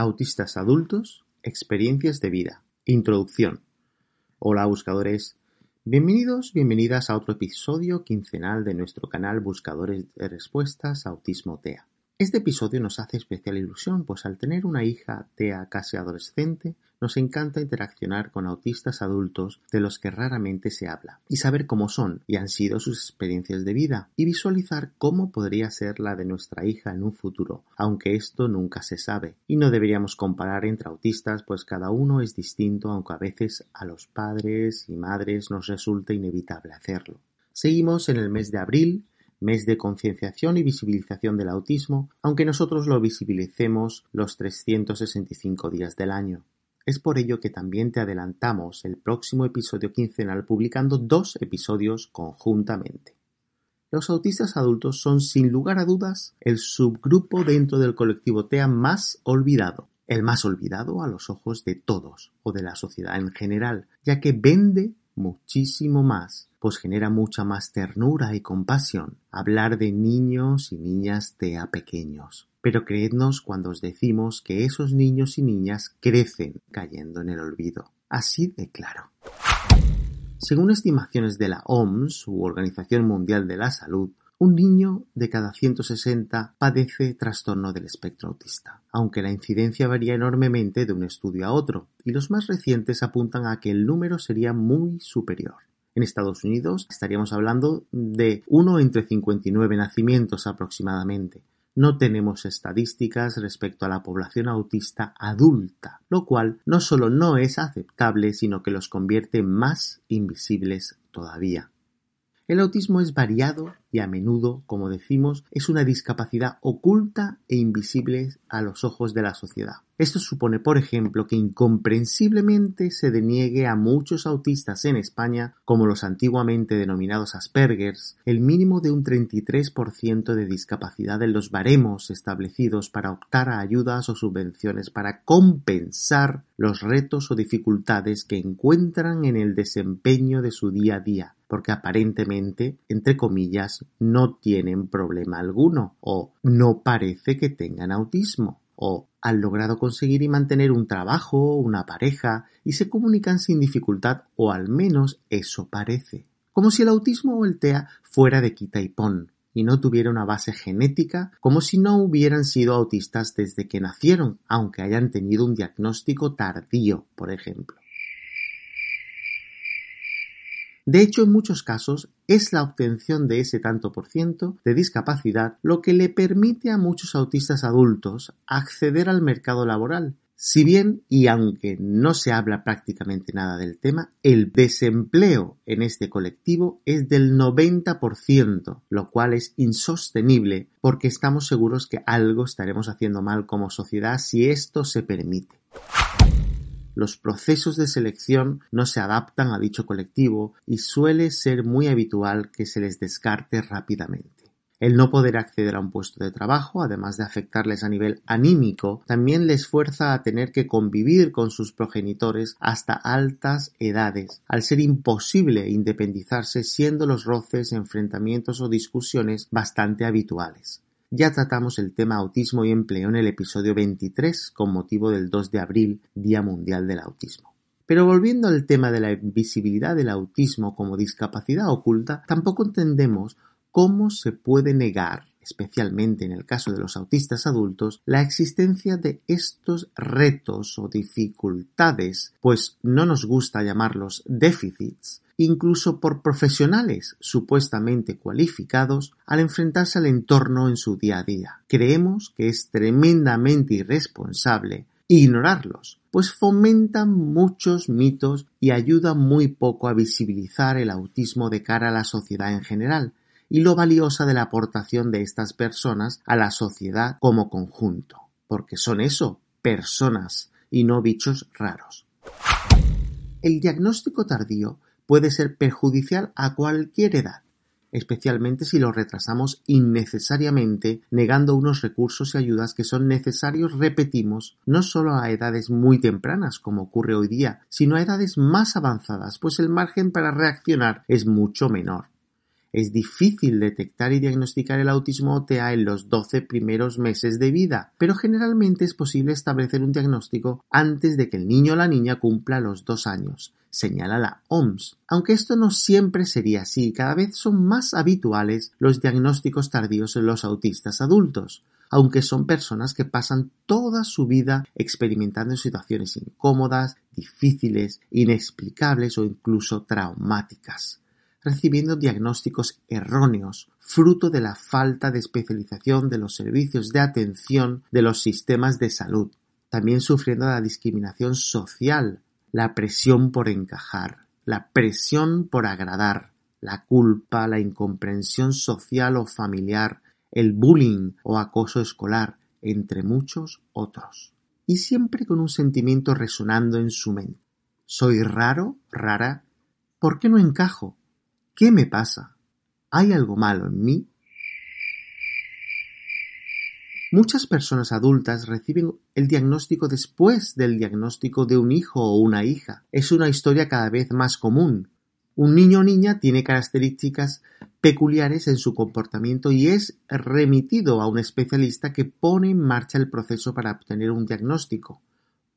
Autistas adultos, experiencias de vida. Introducción. Hola buscadores. Bienvenidos, bienvenidas a otro episodio quincenal de nuestro canal Buscadores de Respuestas Autismo TEA. Este episodio nos hace especial ilusión, pues al tener una hija TEA casi adolescente, nos encanta interaccionar con autistas adultos de los que raramente se habla, y saber cómo son y han sido sus experiencias de vida, y visualizar cómo podría ser la de nuestra hija en un futuro, aunque esto nunca se sabe. Y no deberíamos comparar entre autistas, pues cada uno es distinto, aunque a veces a los padres y madres nos resulta inevitable hacerlo. Seguimos en el mes de abril, mes de concienciación y visibilización del autismo, aunque nosotros lo visibilicemos los 365 días del año. Es por ello que también te adelantamos el próximo episodio quincenal publicando dos episodios conjuntamente. Los autistas adultos son sin lugar a dudas el subgrupo dentro del colectivo TEA más olvidado, el más olvidado a los ojos de todos o de la sociedad en general, ya que vende muchísimo más, pues genera mucha más ternura y compasión hablar de niños y niñas TEA pequeños. Pero creednos cuando os decimos que esos niños y niñas crecen cayendo en el olvido. Así de claro. Según estimaciones de la OMS, u Organización Mundial de la Salud, un niño de cada 160 padece trastorno del espectro autista, aunque la incidencia varía enormemente de un estudio a otro, y los más recientes apuntan a que el número sería muy superior. En Estados Unidos estaríamos hablando de uno entre 59 nacimientos aproximadamente. No tenemos estadísticas respecto a la población autista adulta, lo cual no solo no es aceptable, sino que los convierte más invisibles todavía. El autismo es variado a menudo, como decimos, es una discapacidad oculta e invisible a los ojos de la sociedad. Esto supone, por ejemplo, que incomprensiblemente se deniegue a muchos autistas en España, como los antiguamente denominados Aspergers, el mínimo de un 33% de discapacidad en los baremos establecidos para optar a ayudas o subvenciones para compensar los retos o dificultades que encuentran en el desempeño de su día a día, porque aparentemente, entre comillas, no tienen problema alguno o no parece que tengan autismo o han logrado conseguir y mantener un trabajo, una pareja y se comunican sin dificultad o al menos eso parece. Como si el autismo o el TEA fuera de quita y pon y no tuviera una base genética, como si no hubieran sido autistas desde que nacieron, aunque hayan tenido un diagnóstico tardío, por ejemplo. De hecho, en muchos casos es la obtención de ese tanto por ciento de discapacidad lo que le permite a muchos autistas adultos acceder al mercado laboral. Si bien, y aunque no se habla prácticamente nada del tema, el desempleo en este colectivo es del 90%, lo cual es insostenible porque estamos seguros que algo estaremos haciendo mal como sociedad si esto se permite los procesos de selección no se adaptan a dicho colectivo y suele ser muy habitual que se les descarte rápidamente. El no poder acceder a un puesto de trabajo, además de afectarles a nivel anímico, también les fuerza a tener que convivir con sus progenitores hasta altas edades, al ser imposible independizarse siendo los roces, enfrentamientos o discusiones bastante habituales. Ya tratamos el tema autismo y empleo en el episodio 23 con motivo del 2 de abril, Día Mundial del Autismo. Pero volviendo al tema de la invisibilidad del autismo como discapacidad oculta, tampoco entendemos cómo se puede negar, especialmente en el caso de los autistas adultos, la existencia de estos retos o dificultades, pues no nos gusta llamarlos déficits, incluso por profesionales supuestamente cualificados al enfrentarse al entorno en su día a día. Creemos que es tremendamente irresponsable ignorarlos, pues fomentan muchos mitos y ayudan muy poco a visibilizar el autismo de cara a la sociedad en general, y lo valiosa de la aportación de estas personas a la sociedad como conjunto, porque son eso, personas y no bichos raros. El diagnóstico tardío puede ser perjudicial a cualquier edad, especialmente si lo retrasamos innecesariamente, negando unos recursos y ayudas que son necesarios, repetimos, no solo a edades muy tempranas, como ocurre hoy día, sino a edades más avanzadas, pues el margen para reaccionar es mucho menor. Es difícil detectar y diagnosticar el autismo TEA en los 12 primeros meses de vida, pero generalmente es posible establecer un diagnóstico antes de que el niño o la niña cumpla los dos años, señala la OMS. Aunque esto no siempre sería así, cada vez son más habituales los diagnósticos tardíos en los autistas adultos aunque son personas que pasan toda su vida experimentando situaciones incómodas, difíciles, inexplicables o incluso traumáticas recibiendo diagnósticos erróneos, fruto de la falta de especialización de los servicios de atención de los sistemas de salud, también sufriendo la discriminación social, la presión por encajar, la presión por agradar, la culpa, la incomprensión social o familiar, el bullying o acoso escolar, entre muchos otros. Y siempre con un sentimiento resonando en su mente. ¿Soy raro? ¿Rara? ¿Por qué no encajo? ¿Qué me pasa? ¿Hay algo malo en mí? Muchas personas adultas reciben el diagnóstico después del diagnóstico de un hijo o una hija. Es una historia cada vez más común. Un niño o niña tiene características peculiares en su comportamiento y es remitido a un especialista que pone en marcha el proceso para obtener un diagnóstico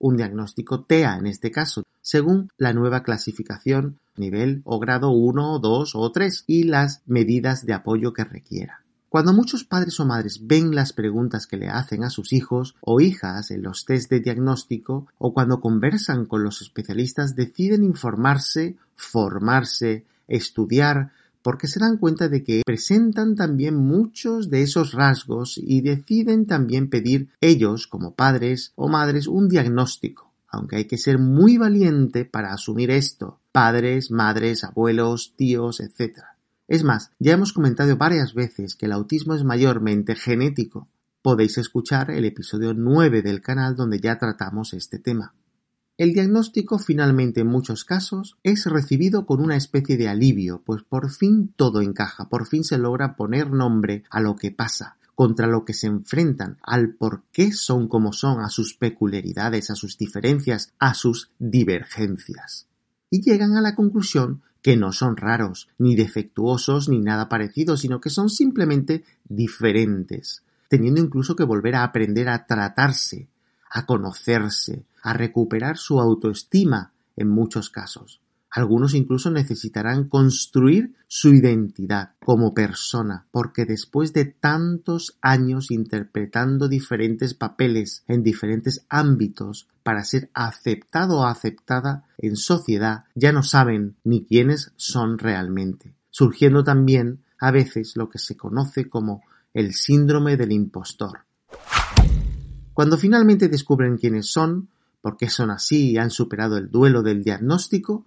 un diagnóstico TEA en este caso, según la nueva clasificación nivel o grado 1, 2 o 3 y las medidas de apoyo que requiera. Cuando muchos padres o madres ven las preguntas que le hacen a sus hijos o hijas en los test de diagnóstico o cuando conversan con los especialistas deciden informarse, formarse, estudiar, porque se dan cuenta de que presentan también muchos de esos rasgos y deciden también pedir ellos, como padres o madres, un diagnóstico, aunque hay que ser muy valiente para asumir esto, padres, madres, abuelos, tíos, etc. Es más, ya hemos comentado varias veces que el autismo es mayormente genético. Podéis escuchar el episodio 9 del canal donde ya tratamos este tema. El diagnóstico finalmente en muchos casos es recibido con una especie de alivio, pues por fin todo encaja, por fin se logra poner nombre a lo que pasa, contra lo que se enfrentan, al por qué son como son, a sus peculiaridades, a sus diferencias, a sus divergencias. Y llegan a la conclusión que no son raros, ni defectuosos, ni nada parecido, sino que son simplemente diferentes, teniendo incluso que volver a aprender a tratarse, a conocerse, a recuperar su autoestima en muchos casos. Algunos incluso necesitarán construir su identidad como persona, porque después de tantos años interpretando diferentes papeles en diferentes ámbitos para ser aceptado o aceptada en sociedad, ya no saben ni quiénes son realmente, surgiendo también a veces lo que se conoce como el síndrome del impostor. Cuando finalmente descubren quiénes son, porque son así y han superado el duelo del diagnóstico,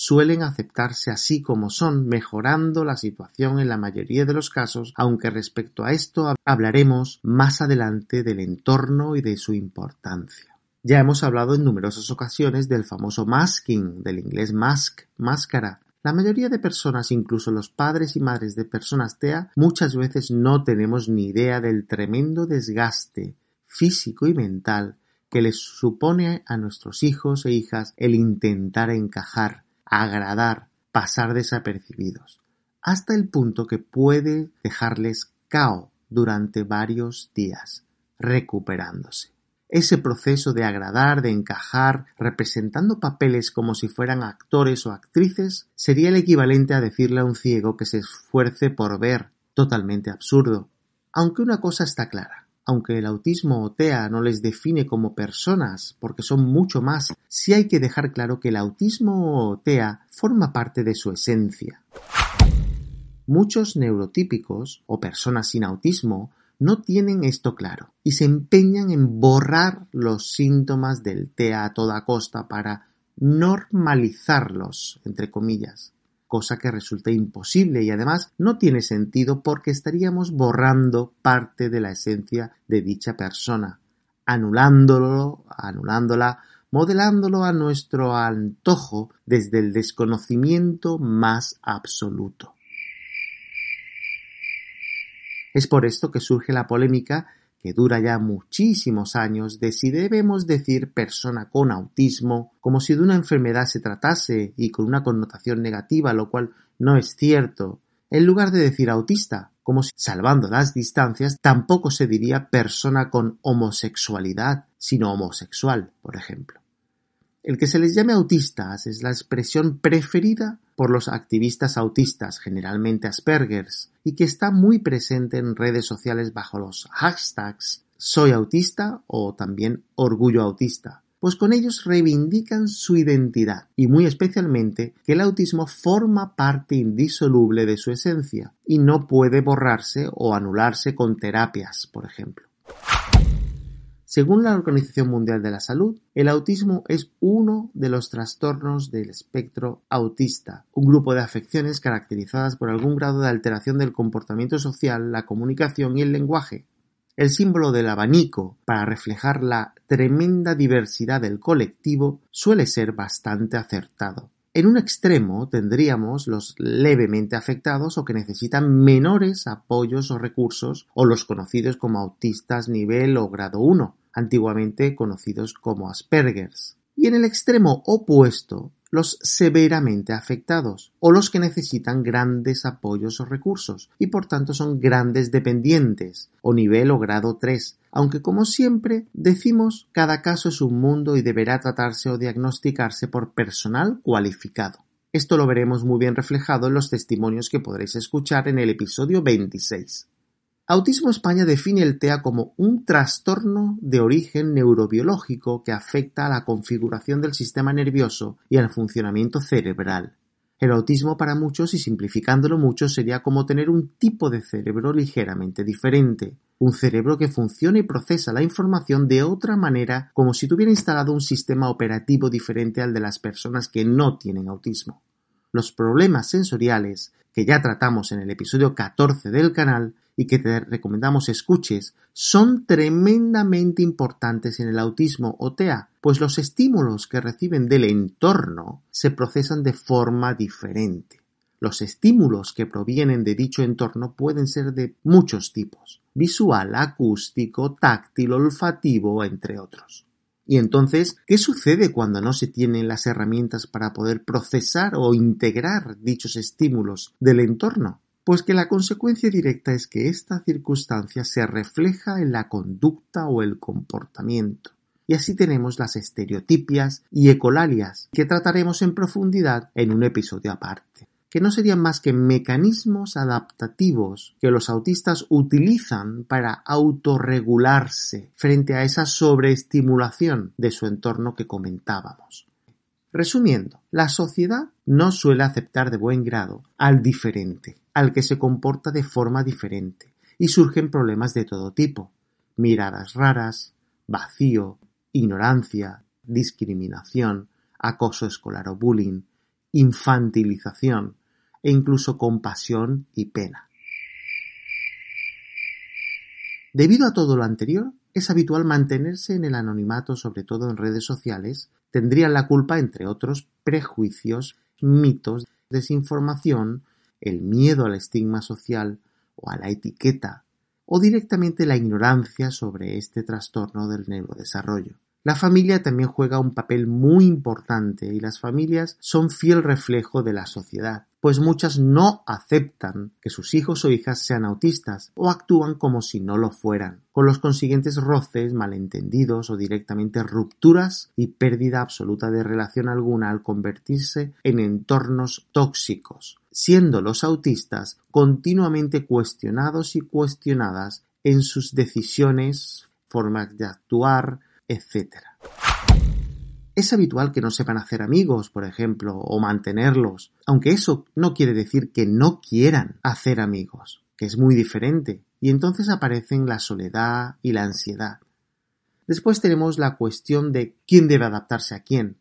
suelen aceptarse así como son, mejorando la situación en la mayoría de los casos, aunque respecto a esto hablaremos más adelante del entorno y de su importancia. Ya hemos hablado en numerosas ocasiones del famoso masking, del inglés mask, máscara. La mayoría de personas, incluso los padres y madres de personas TEA, muchas veces no tenemos ni idea del tremendo desgaste físico y mental que les supone a nuestros hijos e hijas el intentar encajar, agradar, pasar desapercibidos, hasta el punto que puede dejarles cao durante varios días, recuperándose. Ese proceso de agradar, de encajar, representando papeles como si fueran actores o actrices, sería el equivalente a decirle a un ciego que se esfuerce por ver, totalmente absurdo. Aunque una cosa está clara, aunque el autismo o TEA no les define como personas, porque son mucho más, sí hay que dejar claro que el autismo o TEA forma parte de su esencia. Muchos neurotípicos o personas sin autismo no tienen esto claro y se empeñan en borrar los síntomas del TEA a toda costa para normalizarlos, entre comillas, cosa que resulta imposible y además no tiene sentido porque estaríamos borrando parte de la esencia de dicha persona, anulándolo, anulándola, modelándolo a nuestro antojo desde el desconocimiento más absoluto. Es por esto que surge la polémica dura ya muchísimos años de si debemos decir persona con autismo como si de una enfermedad se tratase y con una connotación negativa, lo cual no es cierto, en lugar de decir autista, como si, salvando las distancias, tampoco se diría persona con homosexualidad, sino homosexual, por ejemplo. El que se les llame autistas es la expresión preferida por los activistas autistas, generalmente Aspergers, y que está muy presente en redes sociales bajo los hashtags soy autista o también orgullo autista, pues con ellos reivindican su identidad y muy especialmente que el autismo forma parte indisoluble de su esencia y no puede borrarse o anularse con terapias, por ejemplo. Según la Organización Mundial de la Salud, el autismo es uno de los trastornos del espectro autista, un grupo de afecciones caracterizadas por algún grado de alteración del comportamiento social, la comunicación y el lenguaje. El símbolo del abanico, para reflejar la tremenda diversidad del colectivo, suele ser bastante acertado. En un extremo tendríamos los levemente afectados o que necesitan menores apoyos o recursos o los conocidos como autistas nivel o grado 1, antiguamente conocidos como Aspergers. Y en el extremo opuesto los severamente afectados o los que necesitan grandes apoyos o recursos y por tanto son grandes dependientes o nivel o grado 3, aunque como siempre decimos cada caso es un mundo y deberá tratarse o diagnosticarse por personal cualificado. Esto lo veremos muy bien reflejado en los testimonios que podréis escuchar en el episodio 26. Autismo España define el TEA como un trastorno de origen neurobiológico que afecta a la configuración del sistema nervioso y al funcionamiento cerebral. El autismo para muchos, y simplificándolo mucho, sería como tener un tipo de cerebro ligeramente diferente, un cerebro que funciona y procesa la información de otra manera como si tuviera instalado un sistema operativo diferente al de las personas que no tienen autismo. Los problemas sensoriales, que ya tratamos en el episodio 14 del canal, y que te recomendamos escuches son tremendamente importantes en el autismo o TEA, pues los estímulos que reciben del entorno se procesan de forma diferente. Los estímulos que provienen de dicho entorno pueden ser de muchos tipos, visual, acústico, táctil, olfativo, entre otros. Y entonces, ¿qué sucede cuando no se tienen las herramientas para poder procesar o integrar dichos estímulos del entorno? pues que la consecuencia directa es que esta circunstancia se refleja en la conducta o el comportamiento. Y así tenemos las estereotipias y ecolalias, que trataremos en profundidad en un episodio aparte, que no serían más que mecanismos adaptativos que los autistas utilizan para autorregularse frente a esa sobreestimulación de su entorno que comentábamos. Resumiendo, la sociedad no suele aceptar de buen grado al diferente, al que se comporta de forma diferente, y surgen problemas de todo tipo, miradas raras, vacío, ignorancia, discriminación, acoso escolar o bullying, infantilización e incluso compasión y pena. Debido a todo lo anterior, es habitual mantenerse en el anonimato, sobre todo en redes sociales, tendrían la culpa, entre otros, prejuicios, mitos desinformación, el miedo al estigma social o a la etiqueta, o directamente la ignorancia sobre este trastorno del neurodesarrollo. La familia también juega un papel muy importante y las familias son fiel reflejo de la sociedad, pues muchas no aceptan que sus hijos o hijas sean autistas o actúan como si no lo fueran, con los consiguientes roces, malentendidos o directamente rupturas y pérdida absoluta de relación alguna al convertirse en entornos tóxicos, siendo los autistas continuamente cuestionados y cuestionadas en sus decisiones, formas de actuar, etc. Es habitual que no sepan hacer amigos, por ejemplo, o mantenerlos, aunque eso no quiere decir que no quieran hacer amigos, que es muy diferente, y entonces aparecen la soledad y la ansiedad. Después tenemos la cuestión de quién debe adaptarse a quién,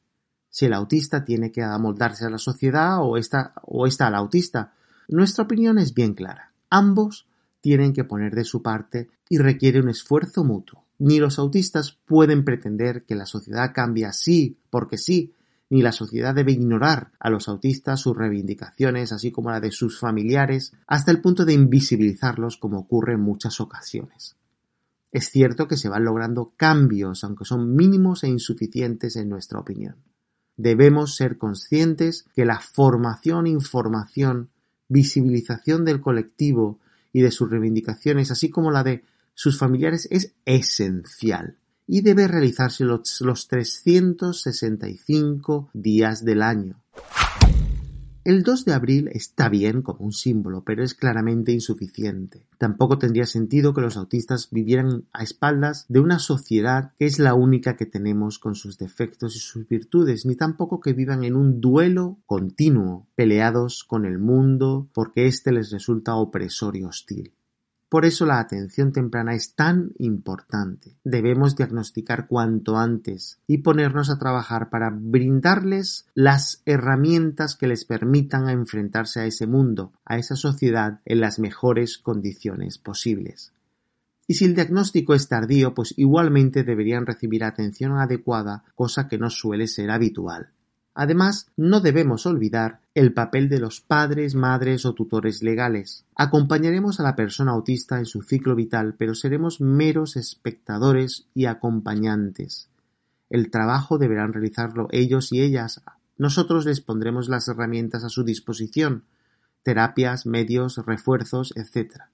si el autista tiene que amoldarse a la sociedad o está, o al autista. Nuestra opinión es bien clara. Ambos tienen que poner de su parte y requiere un esfuerzo mutuo. Ni los autistas pueden pretender que la sociedad cambie así porque sí, ni la sociedad debe ignorar a los autistas sus reivindicaciones, así como la de sus familiares, hasta el punto de invisibilizarlos como ocurre en muchas ocasiones. Es cierto que se van logrando cambios, aunque son mínimos e insuficientes en nuestra opinión. Debemos ser conscientes que la formación, información, visibilización del colectivo y de sus reivindicaciones, así como la de sus familiares es esencial y debe realizarse los, los 365 días del año. El 2 de abril está bien como un símbolo, pero es claramente insuficiente. Tampoco tendría sentido que los autistas vivieran a espaldas de una sociedad que es la única que tenemos con sus defectos y sus virtudes, ni tampoco que vivan en un duelo continuo, peleados con el mundo porque éste les resulta opresor y hostil. Por eso la atención temprana es tan importante. Debemos diagnosticar cuanto antes y ponernos a trabajar para brindarles las herramientas que les permitan enfrentarse a ese mundo, a esa sociedad en las mejores condiciones posibles. Y si el diagnóstico es tardío, pues igualmente deberían recibir atención adecuada, cosa que no suele ser habitual. Además, no debemos olvidar el papel de los padres, madres o tutores legales. Acompañaremos a la persona autista en su ciclo vital, pero seremos meros espectadores y acompañantes. El trabajo deberán realizarlo ellos y ellas. Nosotros les pondremos las herramientas a su disposición, terapias, medios, refuerzos, etc.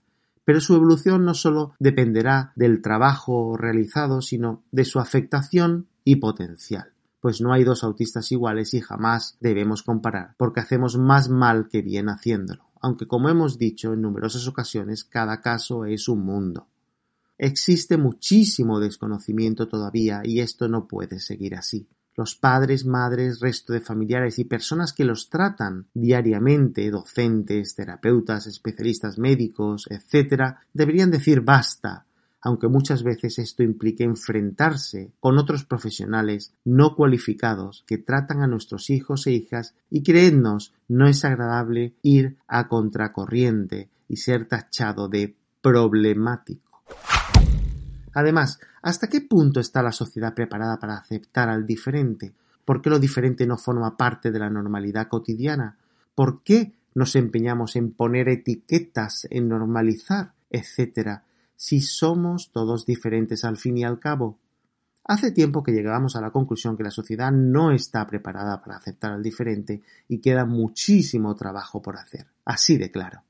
Pero su evolución no solo dependerá del trabajo realizado, sino de su afectación y potencial pues no hay dos autistas iguales y jamás debemos comparar, porque hacemos más mal que bien haciéndolo, aunque como hemos dicho en numerosas ocasiones, cada caso es un mundo. Existe muchísimo desconocimiento todavía y esto no puede seguir así. Los padres, madres, resto de familiares y personas que los tratan diariamente, docentes, terapeutas, especialistas médicos, etc., deberían decir basta, aunque muchas veces esto implique enfrentarse con otros profesionales no cualificados que tratan a nuestros hijos e hijas y creednos no es agradable ir a contracorriente y ser tachado de problemático. Además, ¿hasta qué punto está la sociedad preparada para aceptar al diferente? ¿Por qué lo diferente no forma parte de la normalidad cotidiana? ¿Por qué nos empeñamos en poner etiquetas, en normalizar, etcétera, si somos todos diferentes al fin y al cabo? Hace tiempo que llegábamos a la conclusión que la sociedad no está preparada para aceptar al diferente y queda muchísimo trabajo por hacer. Así de claro.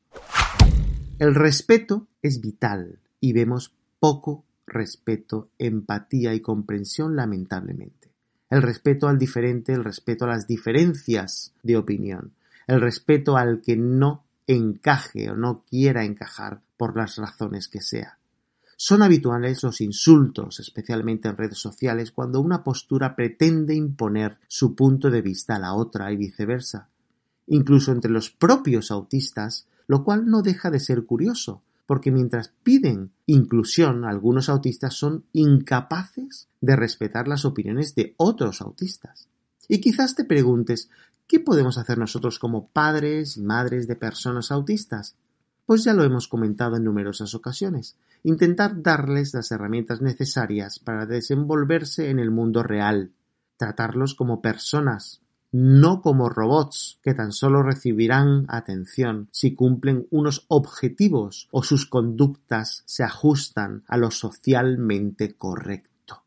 El respeto es vital y vemos poco respeto, empatía y comprensión lamentablemente. El respeto al diferente, el respeto a las diferencias de opinión, el respeto al que no encaje o no quiera encajar por las razones que sea. Son habituales los insultos, especialmente en redes sociales, cuando una postura pretende imponer su punto de vista a la otra y viceversa, incluso entre los propios autistas, lo cual no deja de ser curioso, porque mientras piden inclusión, algunos autistas son incapaces de respetar las opiniones de otros autistas. Y quizás te preguntes, ¿qué podemos hacer nosotros como padres y madres de personas autistas? Pues ya lo hemos comentado en numerosas ocasiones. Intentar darles las herramientas necesarias para desenvolverse en el mundo real, tratarlos como personas, no como robots que tan solo recibirán atención si cumplen unos objetivos o sus conductas se ajustan a lo socialmente correcto.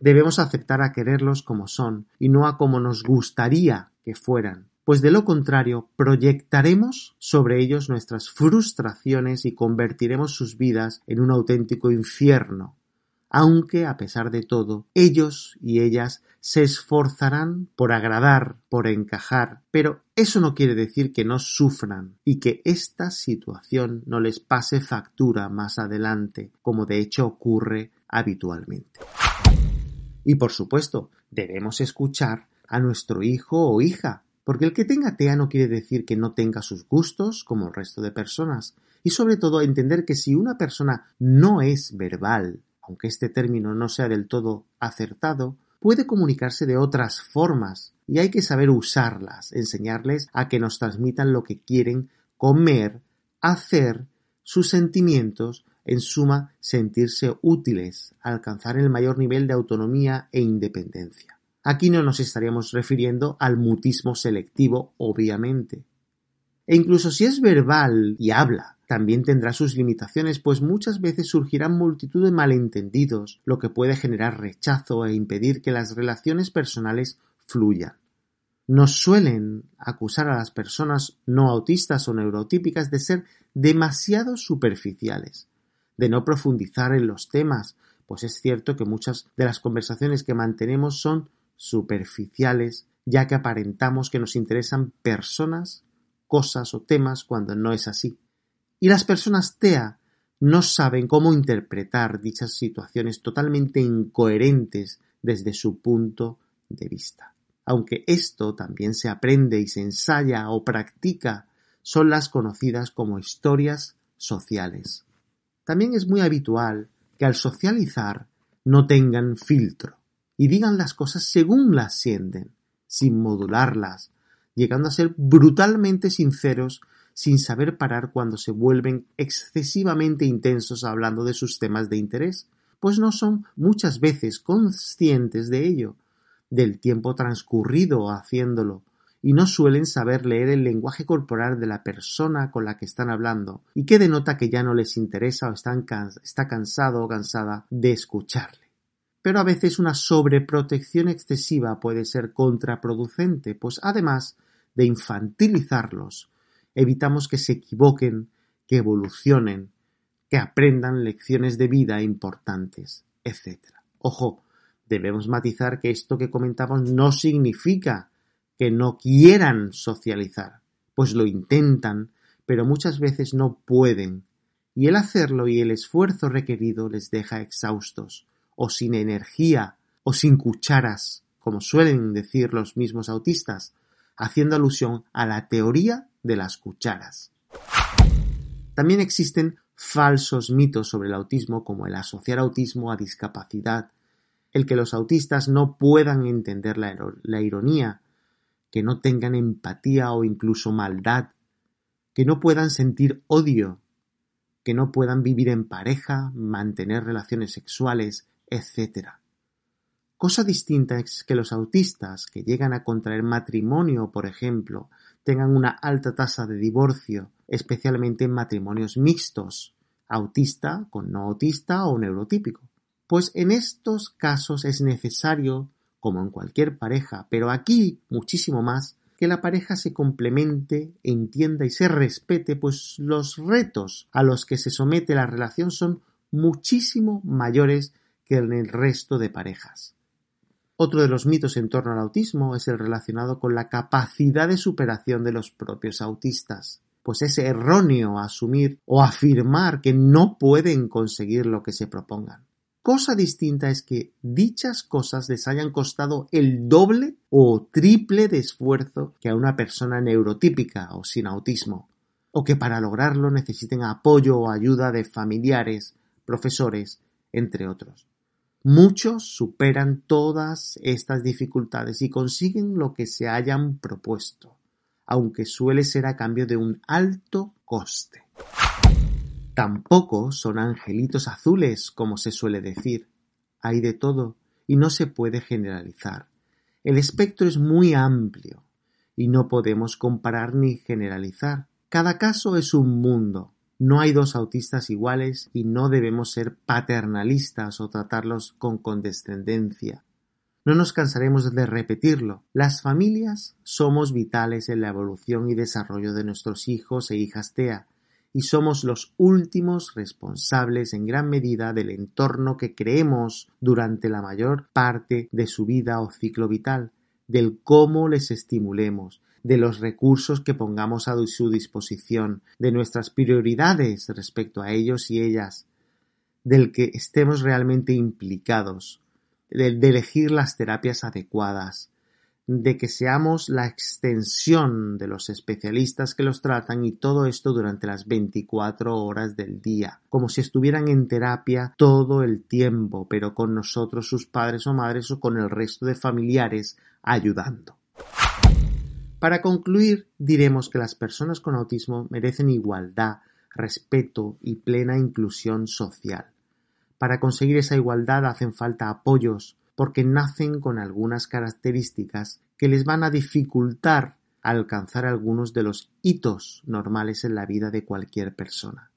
Debemos aceptar a quererlos como son y no a como nos gustaría que fueran, pues de lo contrario proyectaremos sobre ellos nuestras frustraciones y convertiremos sus vidas en un auténtico infierno aunque a pesar de todo, ellos y ellas se esforzarán por agradar, por encajar, pero eso no quiere decir que no sufran y que esta situación no les pase factura más adelante, como de hecho ocurre habitualmente. Y por supuesto, debemos escuchar a nuestro hijo o hija, porque el que tenga TEA no quiere decir que no tenga sus gustos como el resto de personas, y sobre todo entender que si una persona no es verbal, aunque este término no sea del todo acertado, puede comunicarse de otras formas y hay que saber usarlas, enseñarles a que nos transmitan lo que quieren comer, hacer, sus sentimientos, en suma, sentirse útiles, alcanzar el mayor nivel de autonomía e independencia. Aquí no nos estaríamos refiriendo al mutismo selectivo, obviamente. E incluso si es verbal y habla, también tendrá sus limitaciones, pues muchas veces surgirán multitud de malentendidos, lo que puede generar rechazo e impedir que las relaciones personales fluyan. Nos suelen acusar a las personas no autistas o neurotípicas de ser demasiado superficiales, de no profundizar en los temas, pues es cierto que muchas de las conversaciones que mantenemos son superficiales, ya que aparentamos que nos interesan personas, cosas o temas cuando no es así. Y las personas TEA no saben cómo interpretar dichas situaciones totalmente incoherentes desde su punto de vista. Aunque esto también se aprende y se ensaya o practica, son las conocidas como historias sociales. También es muy habitual que al socializar no tengan filtro y digan las cosas según las sienten, sin modularlas, llegando a ser brutalmente sinceros sin saber parar cuando se vuelven excesivamente intensos hablando de sus temas de interés, pues no son muchas veces conscientes de ello, del tiempo transcurrido haciéndolo, y no suelen saber leer el lenguaje corporal de la persona con la que están hablando, y que denota que ya no les interesa o está cansado o cansada de escucharle. Pero a veces una sobreprotección excesiva puede ser contraproducente, pues además de infantilizarlos, evitamos que se equivoquen, que evolucionen, que aprendan lecciones de vida importantes, etc. Ojo, debemos matizar que esto que comentamos no significa que no quieran socializar, pues lo intentan, pero muchas veces no pueden, y el hacerlo y el esfuerzo requerido les deja exhaustos, o sin energía, o sin cucharas, como suelen decir los mismos autistas, haciendo alusión a la teoría de las cucharas. También existen falsos mitos sobre el autismo como el asociar autismo a discapacidad, el que los autistas no puedan entender la, la, ironía, que no tengan empatía o incluso maldad, que no puedan sentir odio, que no puedan vivir en pareja, mantener relaciones sexuales, etc. Cosa distinta es que los autistas que llegan a contraer matrimonio, por ejemplo, tengan una alta tasa de divorcio, especialmente en matrimonios mixtos, autista con no autista o neurotípico. Pues en estos casos es necesario, como en cualquier pareja, pero aquí muchísimo más, que la pareja se complemente, entienda y se respete, pues los retos a los que se somete la relación son muchísimo mayores que en el resto de parejas. Otro de los mitos en torno al autismo es el relacionado con la capacidad de superación de los propios autistas, pues es erróneo asumir o afirmar que no pueden conseguir lo que se propongan. Cosa distinta es que dichas cosas les hayan costado el doble o triple de esfuerzo que a una persona neurotípica o sin autismo, o que para lograrlo necesiten apoyo o ayuda de familiares, profesores, entre otros. Muchos superan todas estas dificultades y consiguen lo que se hayan propuesto, aunque suele ser a cambio de un alto coste. Tampoco son angelitos azules, como se suele decir. Hay de todo y no se puede generalizar. El espectro es muy amplio y no podemos comparar ni generalizar. Cada caso es un mundo. No hay dos autistas iguales y no debemos ser paternalistas o tratarlos con condescendencia. No nos cansaremos de repetirlo. Las familias somos vitales en la evolución y desarrollo de nuestros hijos e hijas TEA, y somos los últimos responsables en gran medida del entorno que creemos durante la mayor parte de su vida o ciclo vital, del cómo les estimulemos, de los recursos que pongamos a su disposición, de nuestras prioridades respecto a ellos y ellas, del que estemos realmente implicados, de, elegir las terapias adecuadas, de que seamos la extensión de los especialistas que los tratan y todo esto durante las 24 horas del día, como si estuvieran en terapia todo el tiempo, pero con nosotros, sus padres o madres o con el resto de familiares ayudando. Para concluir, diremos que las personas con autismo merecen igualdad, respeto y plena inclusión social. Para conseguir esa igualdad hacen falta apoyos, porque nacen con algunas características que les van a dificultar alcanzar algunos de los hitos normales en la vida de cualquier persona.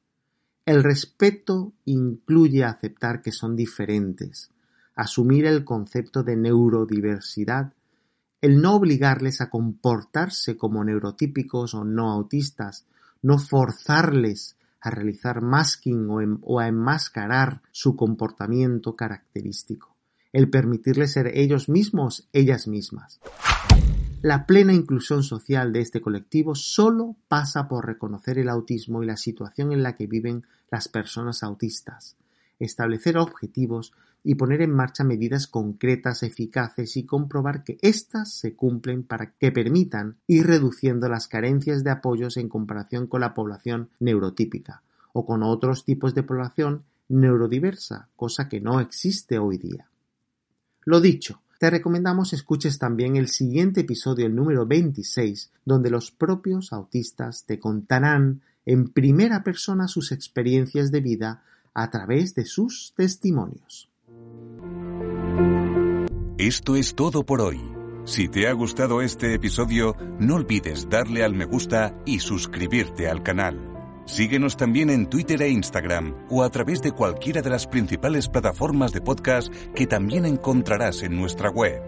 El respeto incluye aceptar que son diferentes, asumir el concepto de neurodiversidad el no obligarles a comportarse como neurotípicos o no autistas, no forzarles a realizar masking o, a enmascarar su comportamiento característico, el permitirles ser ellos mismos, ellas mismas. La plena inclusión social de este colectivo solo pasa por reconocer el autismo y la situación en la que viven las personas autistas, establecer objetivos y poner en marcha medidas concretas, eficaces y comprobar que éstas se cumplen para que permitan ir reduciendo las carencias de apoyos en comparación con la población neurotípica o con otros tipos de población neurodiversa, cosa que no existe hoy día. Lo dicho, te recomendamos escuches también el siguiente episodio, el número 26, donde los propios autistas te contarán en primera persona sus experiencias de vida a través de sus testimonios. Esto es todo por hoy. Si te ha gustado este episodio, no olvides darle al me gusta y suscribirte al canal. Síguenos también en Twitter e Instagram o a través de cualquiera de las principales plataformas de podcast que también encontrarás en nuestra web.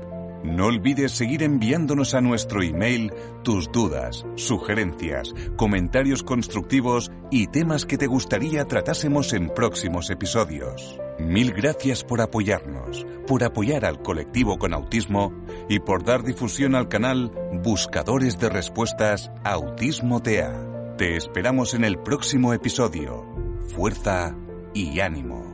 No olvides seguir enviándonos a nuestro email tus dudas, sugerencias, comentarios constructivos y temas que te gustaría tratásemos en próximos episodios. Mil gracias por apoyarnos, por apoyar al colectivo con autismo y por dar difusión al canal Buscadores de Respuestas Autismo TEA. Te esperamos en el próximo episodio. Fuerza y ánimo.